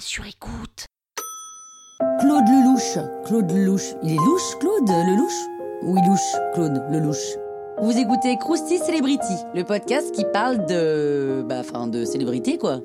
sur écoute. Claude Lelouch. Claude Lelouch. Il est louche, Claude Lelouch? Oui, louche, Claude Lelouch? Vous écoutez Krusty Celebrity, le podcast qui parle de. Bah, enfin, de célébrité, quoi.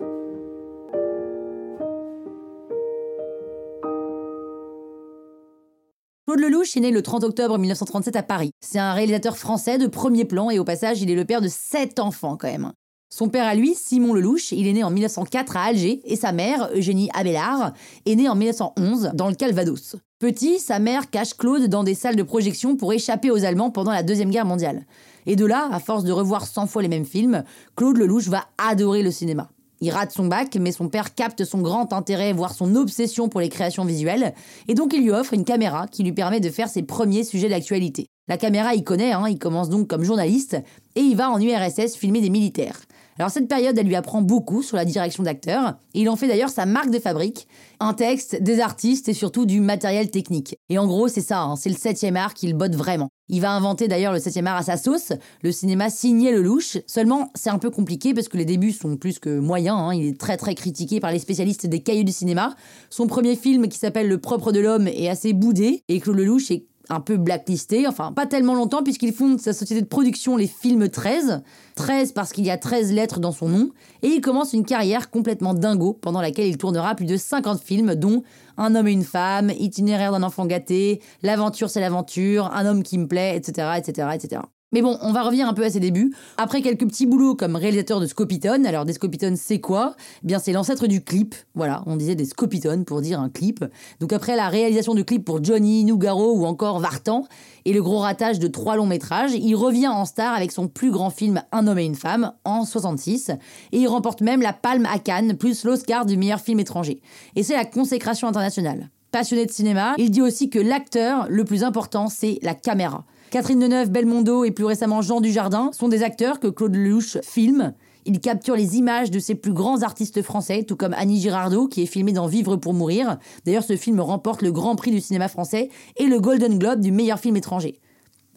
Claude Lelouch est né le 30 octobre 1937 à Paris. C'est un réalisateur français de premier plan et au passage, il est le père de sept enfants quand même. Son père à lui, Simon Lelouch, il est né en 1904 à Alger et sa mère, Eugénie Abélard, est née en 1911 dans le Calvados. Petit, sa mère cache Claude dans des salles de projection pour échapper aux Allemands pendant la Deuxième Guerre mondiale. Et de là, à force de revoir 100 fois les mêmes films, Claude Lelouch va adorer le cinéma. Il rate son bac, mais son père capte son grand intérêt, voire son obsession pour les créations visuelles, et donc il lui offre une caméra qui lui permet de faire ses premiers sujets d'actualité. La caméra, il connaît, hein, il commence donc comme journaliste, et il va en URSS filmer des militaires. Alors cette période, elle lui apprend beaucoup sur la direction d'acteurs, et il en fait d'ailleurs sa marque de fabrique, un texte, des artistes et surtout du matériel technique. Et en gros, c'est ça, hein, c'est le 7 art qu'il botte vraiment. Il va inventer d'ailleurs le 7 art à sa sauce, le cinéma signé le louche, seulement c'est un peu compliqué parce que les débuts sont plus que moyens, hein. il est très très critiqué par les spécialistes des cahiers du cinéma. Son premier film qui s'appelle Le propre de l'homme est assez boudé, et Claude Lelouch est un peu blacklisté, enfin pas tellement longtemps puisqu'il fonde sa société de production Les Films 13, 13 parce qu'il y a 13 lettres dans son nom, et il commence une carrière complètement dingo pendant laquelle il tournera plus de 50 films dont Un homme et une femme, Itinéraire d'un enfant gâté, L'aventure c'est l'aventure, Un homme qui me plaît, etc. etc. etc. Mais bon, on va revenir un peu à ses débuts. Après quelques petits boulots comme réalisateur de Scopitone, alors des Scopitones c'est quoi? Eh Bien c'est l'ancêtre du clip, voilà, on disait des Scopitones pour dire un clip. Donc après la réalisation du clip pour Johnny, Nougaro ou encore Vartan, et le gros ratage de trois longs métrages, il revient en star avec son plus grand film Un homme et une femme en 66, et il remporte même la Palme à Cannes, plus l'Oscar du meilleur film étranger. Et c'est la consécration internationale. Passionné de cinéma, il dit aussi que l'acteur le plus important c'est la caméra. Catherine Deneuve, Belmondo et plus récemment Jean Dujardin sont des acteurs que Claude Lelouch filme. Il capture les images de ses plus grands artistes français, tout comme Annie Girardot, qui est filmée dans Vivre pour mourir. D'ailleurs, ce film remporte le Grand Prix du cinéma français et le Golden Globe du meilleur film étranger.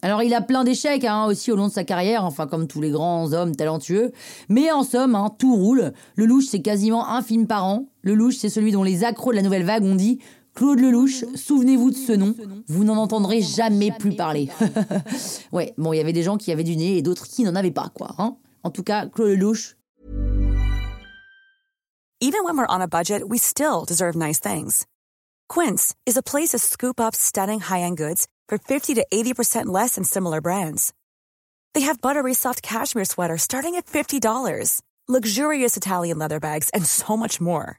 Alors il a plein d'échecs hein, aussi au long de sa carrière, enfin comme tous les grands hommes talentueux. Mais en somme, hein, tout roule. Le louche, c'est quasiment un film par an. Le louche, c'est celui dont les accros de la nouvelle vague ont dit Claude Lelouch, souvenez-vous de ce nom, vous n'en entendrez jamais plus parler. ouais, bon, il y avait des gens qui avaient du nez et d'autres qui n'en avaient pas, quoi. Hein en tout cas, Claude Lelouch. Even when we're on a budget, we still deserve nice things. Quince is a place to scoop up stunning high-end goods for 50 to 80% less than similar brands. They have buttery soft cashmere sweaters starting at $50, luxurious Italian leather bags, and so much more.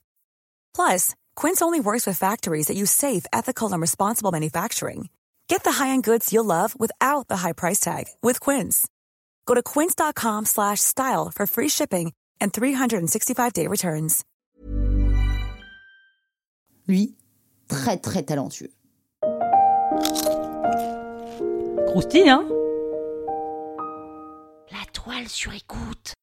Plus, Quince only works with factories that use safe, ethical, and responsible manufacturing. Get the high-end goods you'll love without the high price tag with Quince. Go to quince.com/style for free shipping and 365-day returns. Lui, très très talentueux. Croustille, hein La toile sur écoute.